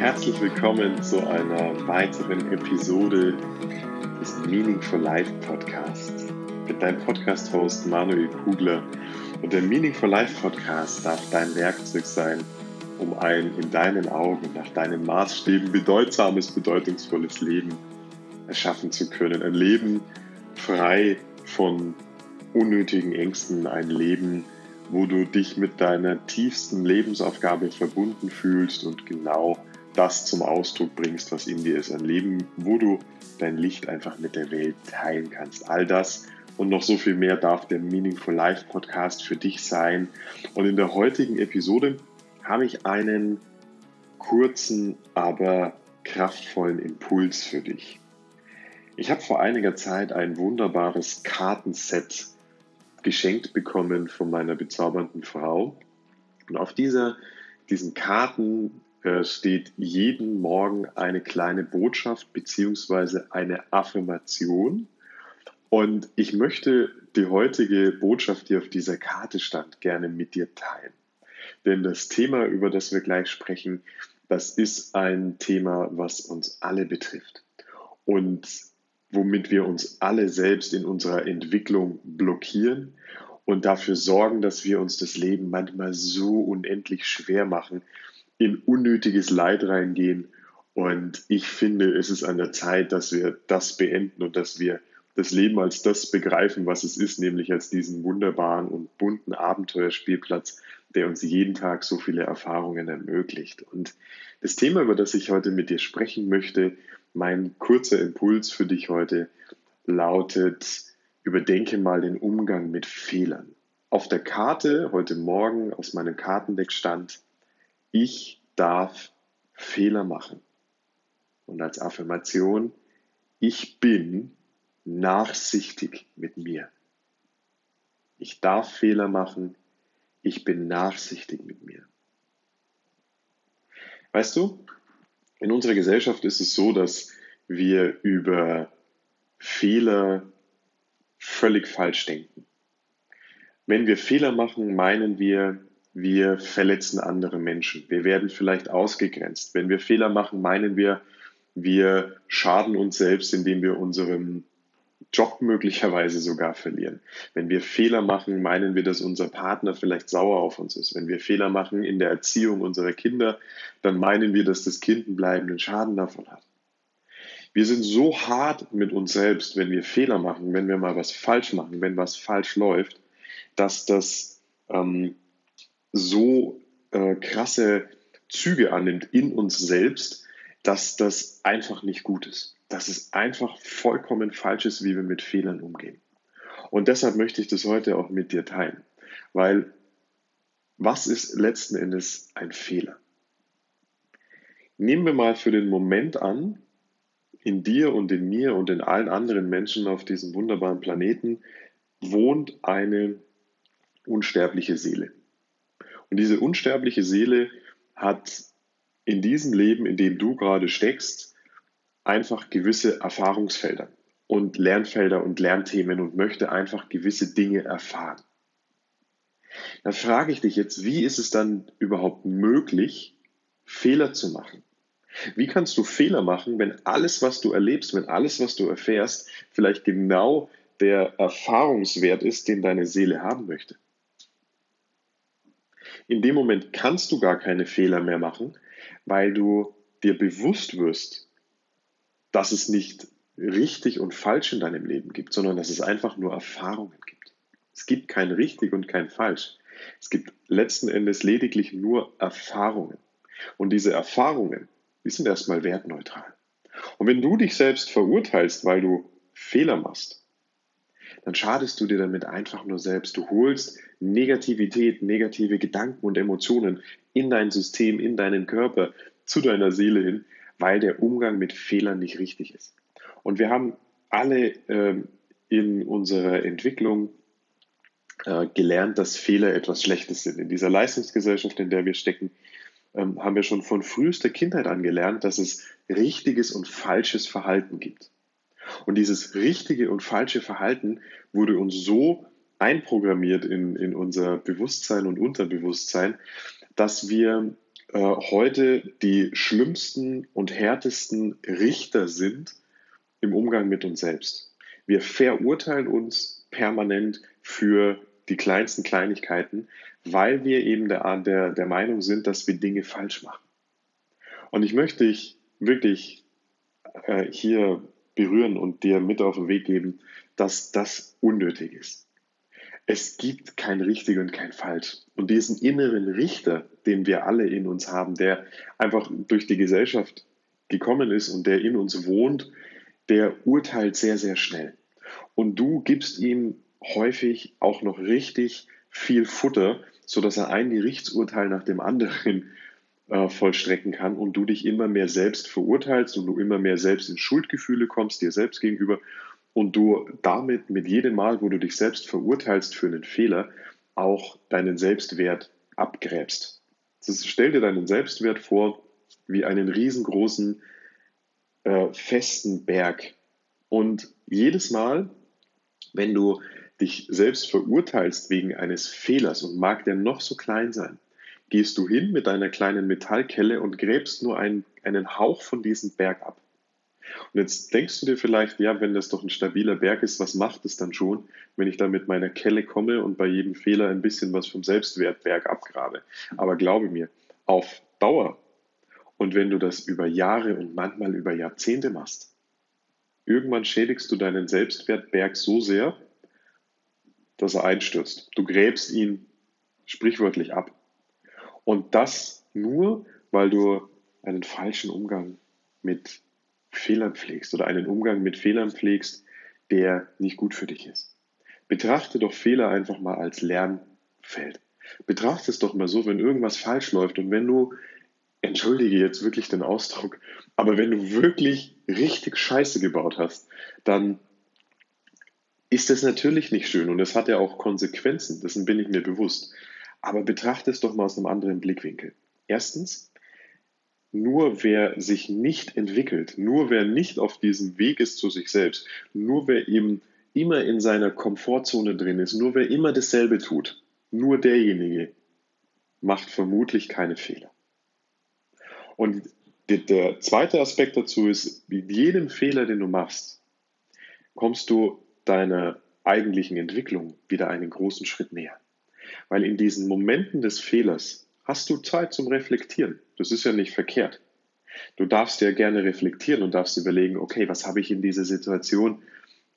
Herzlich willkommen zu einer weiteren Episode des Meaningful Life Podcasts mit deinem Podcast-Host Manuel Kugler. Und der Meaningful Life Podcast darf dein Werkzeug sein, um ein in deinen Augen, nach deinen Maßstäben bedeutsames, bedeutungsvolles Leben erschaffen zu können. Ein Leben frei von unnötigen Ängsten, ein Leben, wo du dich mit deiner tiefsten Lebensaufgabe verbunden fühlst und genau das zum Ausdruck bringst, was in dir ist. Ein Leben, wo du dein Licht einfach mit der Welt teilen kannst. All das und noch so viel mehr darf der Meaningful Life Podcast für dich sein. Und in der heutigen Episode habe ich einen kurzen, aber kraftvollen Impuls für dich. Ich habe vor einiger Zeit ein wunderbares Kartenset geschenkt bekommen von meiner bezaubernden Frau. Und auf dieser, diesen Karten steht jeden Morgen eine kleine Botschaft bzw. eine Affirmation. Und ich möchte die heutige Botschaft, die auf dieser Karte stand, gerne mit dir teilen. Denn das Thema, über das wir gleich sprechen, das ist ein Thema, was uns alle betrifft. Und womit wir uns alle selbst in unserer Entwicklung blockieren und dafür sorgen, dass wir uns das Leben manchmal so unendlich schwer machen, in unnötiges Leid reingehen. Und ich finde, es ist an der Zeit, dass wir das beenden und dass wir das Leben als das begreifen, was es ist, nämlich als diesen wunderbaren und bunten Abenteuerspielplatz, der uns jeden Tag so viele Erfahrungen ermöglicht. Und das Thema, über das ich heute mit dir sprechen möchte, mein kurzer Impuls für dich heute lautet, überdenke mal den Umgang mit Fehlern. Auf der Karte heute Morgen aus meinem Kartendeck stand, ich darf Fehler machen. Und als Affirmation, ich bin nachsichtig mit mir. Ich darf Fehler machen, ich bin nachsichtig mit mir. Weißt du, in unserer Gesellschaft ist es so, dass wir über Fehler völlig falsch denken. Wenn wir Fehler machen, meinen wir, wir verletzen andere Menschen. Wir werden vielleicht ausgegrenzt. Wenn wir Fehler machen, meinen wir, wir schaden uns selbst, indem wir unseren Job möglicherweise sogar verlieren. Wenn wir Fehler machen, meinen wir, dass unser Partner vielleicht sauer auf uns ist. Wenn wir Fehler machen in der Erziehung unserer Kinder, dann meinen wir, dass das Kind einen bleibenden Schaden davon hat. Wir sind so hart mit uns selbst, wenn wir Fehler machen, wenn wir mal was falsch machen, wenn was falsch läuft, dass das ähm, so äh, krasse Züge annimmt in uns selbst, dass das einfach nicht gut ist dass es einfach vollkommen falsch ist, wie wir mit Fehlern umgehen. Und deshalb möchte ich das heute auch mit dir teilen, weil was ist letzten Endes ein Fehler? Nehmen wir mal für den Moment an, in dir und in mir und in allen anderen Menschen auf diesem wunderbaren Planeten wohnt eine unsterbliche Seele. Und diese unsterbliche Seele hat in diesem Leben, in dem du gerade steckst, einfach gewisse Erfahrungsfelder und Lernfelder und Lernthemen und möchte einfach gewisse Dinge erfahren. Dann frage ich dich jetzt, wie ist es dann überhaupt möglich, Fehler zu machen? Wie kannst du Fehler machen, wenn alles, was du erlebst, wenn alles, was du erfährst, vielleicht genau der Erfahrungswert ist, den deine Seele haben möchte? In dem Moment kannst du gar keine Fehler mehr machen, weil du dir bewusst wirst, dass es nicht richtig und falsch in deinem Leben gibt, sondern dass es einfach nur Erfahrungen gibt. Es gibt kein richtig und kein falsch. Es gibt letzten Endes lediglich nur Erfahrungen. Und diese Erfahrungen, die sind erstmal wertneutral. Und wenn du dich selbst verurteilst, weil du Fehler machst, dann schadest du dir damit einfach nur selbst. Du holst Negativität, negative Gedanken und Emotionen in dein System, in deinen Körper, zu deiner Seele hin, weil der Umgang mit Fehlern nicht richtig ist. Und wir haben alle äh, in unserer Entwicklung äh, gelernt, dass Fehler etwas Schlechtes sind. In dieser Leistungsgesellschaft, in der wir stecken, ähm, haben wir schon von frühester Kindheit an gelernt, dass es richtiges und falsches Verhalten gibt. Und dieses richtige und falsche Verhalten wurde uns so einprogrammiert in, in unser Bewusstsein und Unterbewusstsein, dass wir äh, heute die schlimmsten und härtesten Richter sind im Umgang mit uns selbst. Wir verurteilen uns permanent für die kleinsten Kleinigkeiten, weil wir eben der, der, der Meinung sind, dass wir Dinge falsch machen. Und ich möchte dich wirklich äh, hier berühren und dir mit auf den Weg geben, dass das unnötig ist. Es gibt kein richtig und kein falsch. Und diesen inneren Richter, den wir alle in uns haben, der einfach durch die Gesellschaft gekommen ist und der in uns wohnt, der urteilt sehr, sehr schnell. Und du gibst ihm häufig auch noch richtig viel Futter, sodass er ein Gerichtsurteil nach dem anderen äh, vollstrecken kann und du dich immer mehr selbst verurteilst und du immer mehr selbst in Schuldgefühle kommst, dir selbst gegenüber und du damit mit jedem Mal, wo du dich selbst verurteilst für einen Fehler, auch deinen Selbstwert abgräbst. Das, stell dir deinen Selbstwert vor wie einen riesengroßen, äh, festen Berg. Und jedes Mal, wenn du dich selbst verurteilst wegen eines Fehlers und mag der noch so klein sein, gehst du hin mit deiner kleinen Metallkelle und gräbst nur einen, einen Hauch von diesem Berg ab. Und jetzt denkst du dir vielleicht, ja, wenn das doch ein stabiler Berg ist, was macht es dann schon, wenn ich da mit meiner Kelle komme und bei jedem Fehler ein bisschen was vom Selbstwertberg abgrabe? Aber glaube mir, auf Dauer und wenn du das über Jahre und manchmal über Jahrzehnte machst, irgendwann schädigst du deinen Selbstwertberg so sehr, dass er einstürzt. Du gräbst ihn sprichwörtlich ab. Und das nur, weil du einen falschen Umgang mit Fehlern pflegst oder einen Umgang mit Fehlern pflegst, der nicht gut für dich ist. Betrachte doch Fehler einfach mal als Lernfeld. Betrachte es doch mal so, wenn irgendwas falsch läuft und wenn du, entschuldige jetzt wirklich den Ausdruck, aber wenn du wirklich richtig Scheiße gebaut hast, dann ist das natürlich nicht schön und es hat ja auch Konsequenzen, dessen bin ich mir bewusst. Aber betrachte es doch mal aus einem anderen Blickwinkel. Erstens, nur wer sich nicht entwickelt, nur wer nicht auf diesem Weg ist zu sich selbst, nur wer eben immer in seiner Komfortzone drin ist, nur wer immer dasselbe tut, nur derjenige macht vermutlich keine Fehler. Und der zweite Aspekt dazu ist, mit jedem Fehler, den du machst, kommst du deiner eigentlichen Entwicklung wieder einen großen Schritt näher. Weil in diesen Momenten des Fehlers hast du Zeit zum Reflektieren. Das ist ja nicht verkehrt. Du darfst ja gerne reflektieren und darfst überlegen, okay, was habe ich in dieser Situation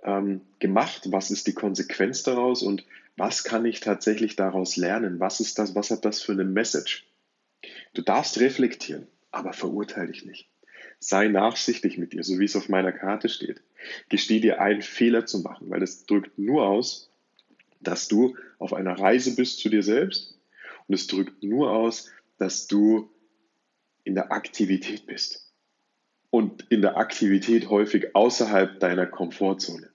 ähm, gemacht? Was ist die Konsequenz daraus und was kann ich tatsächlich daraus lernen? Was ist das? Was hat das für eine Message? Du darfst reflektieren, aber verurteile dich nicht. Sei nachsichtig mit dir, so wie es auf meiner Karte steht. Gesteh dir ein, Fehler zu machen, weil das drückt nur aus, dass du auf einer Reise bist zu dir selbst und es drückt nur aus, dass du in der Aktivität bist. Und in der Aktivität häufig außerhalb deiner Komfortzone.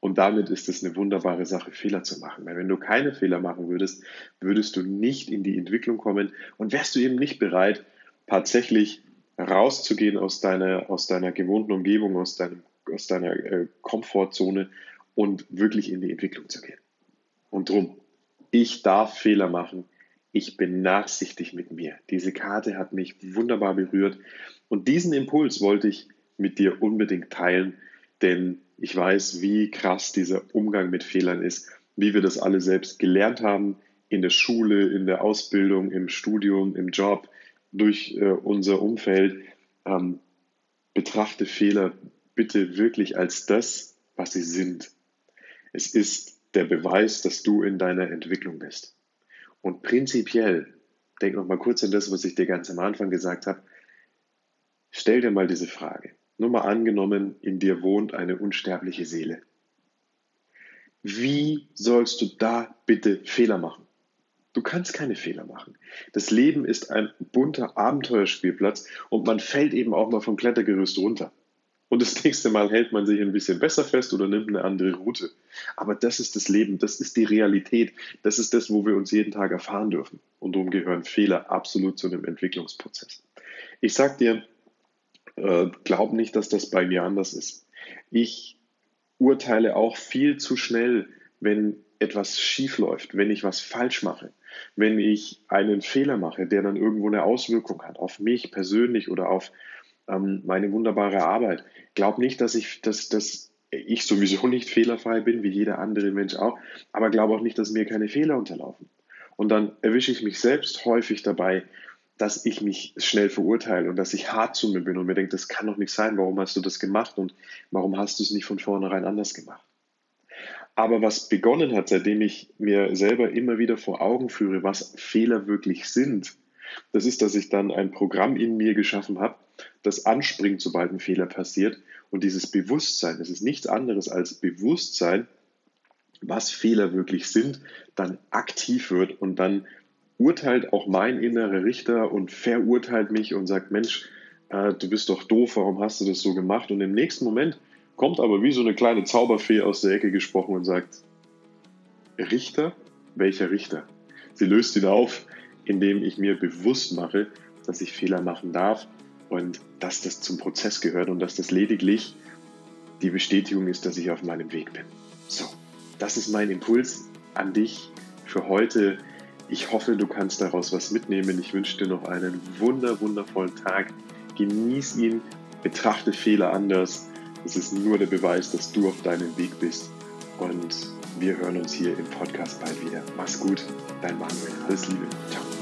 Und damit ist es eine wunderbare Sache, Fehler zu machen. Weil wenn du keine Fehler machen würdest, würdest du nicht in die Entwicklung kommen und wärst du eben nicht bereit, tatsächlich rauszugehen aus deiner, aus deiner gewohnten Umgebung, aus, deinem, aus deiner äh, Komfortzone und wirklich in die Entwicklung zu gehen. Und drum, ich darf Fehler machen. Ich bin nachsichtig mit mir. Diese Karte hat mich wunderbar berührt. Und diesen Impuls wollte ich mit dir unbedingt teilen, denn ich weiß, wie krass dieser Umgang mit Fehlern ist, wie wir das alle selbst gelernt haben, in der Schule, in der Ausbildung, im Studium, im Job, durch äh, unser Umfeld. Ähm, betrachte Fehler bitte wirklich als das, was sie sind. Es ist der Beweis, dass du in deiner Entwicklung bist. Und prinzipiell, denk noch mal kurz an das, was ich dir ganz am Anfang gesagt habe, stell dir mal diese Frage. Nur mal angenommen, in dir wohnt eine unsterbliche Seele. Wie sollst du da bitte Fehler machen? Du kannst keine Fehler machen. Das Leben ist ein bunter Abenteuerspielplatz und man fällt eben auch mal vom Klettergerüst runter. Und das nächste Mal hält man sich ein bisschen besser fest oder nimmt eine andere Route. Aber das ist das Leben, das ist die Realität, das ist das, wo wir uns jeden Tag erfahren dürfen. Und darum gehören Fehler absolut zu einem Entwicklungsprozess. Ich sag dir, äh, glaub nicht, dass das bei mir anders ist. Ich urteile auch viel zu schnell, wenn etwas schief läuft, wenn ich was falsch mache, wenn ich einen Fehler mache, der dann irgendwo eine Auswirkung hat auf mich persönlich oder auf ähm, meine wunderbare Arbeit. Glaub nicht, dass ich, dass, dass ich sowieso nicht fehlerfrei bin, wie jeder andere Mensch auch, aber glaube auch nicht, dass mir keine Fehler unterlaufen. Und dann erwische ich mich selbst häufig dabei, dass ich mich schnell verurteile und dass ich hart zu mir bin und mir denke, das kann doch nicht sein, warum hast du das gemacht und warum hast du es nicht von vornherein anders gemacht? Aber was begonnen hat, seitdem ich mir selber immer wieder vor Augen führe, was Fehler wirklich sind, das ist, dass ich dann ein Programm in mir geschaffen habe, das anspringt, sobald ein Fehler passiert. Und dieses Bewusstsein, das ist nichts anderes als Bewusstsein, was Fehler wirklich sind, dann aktiv wird und dann urteilt auch mein innerer Richter und verurteilt mich und sagt, Mensch, äh, du bist doch doof, warum hast du das so gemacht? Und im nächsten Moment kommt aber wie so eine kleine Zauberfee aus der Ecke gesprochen und sagt, Richter? Welcher Richter? Sie löst ihn auf, indem ich mir bewusst mache, dass ich Fehler machen darf und dass das zum Prozess gehört und dass das lediglich die Bestätigung ist, dass ich auf meinem Weg bin. So, das ist mein Impuls an dich für heute. Ich hoffe, du kannst daraus was mitnehmen. Ich wünsche dir noch einen wunder, wundervollen Tag. Genieß ihn, betrachte Fehler anders. Es ist nur der Beweis, dass du auf deinem Weg bist. Und wir hören uns hier im Podcast bald wieder. Mach's gut, dein Manuel. Alles Liebe. Ciao.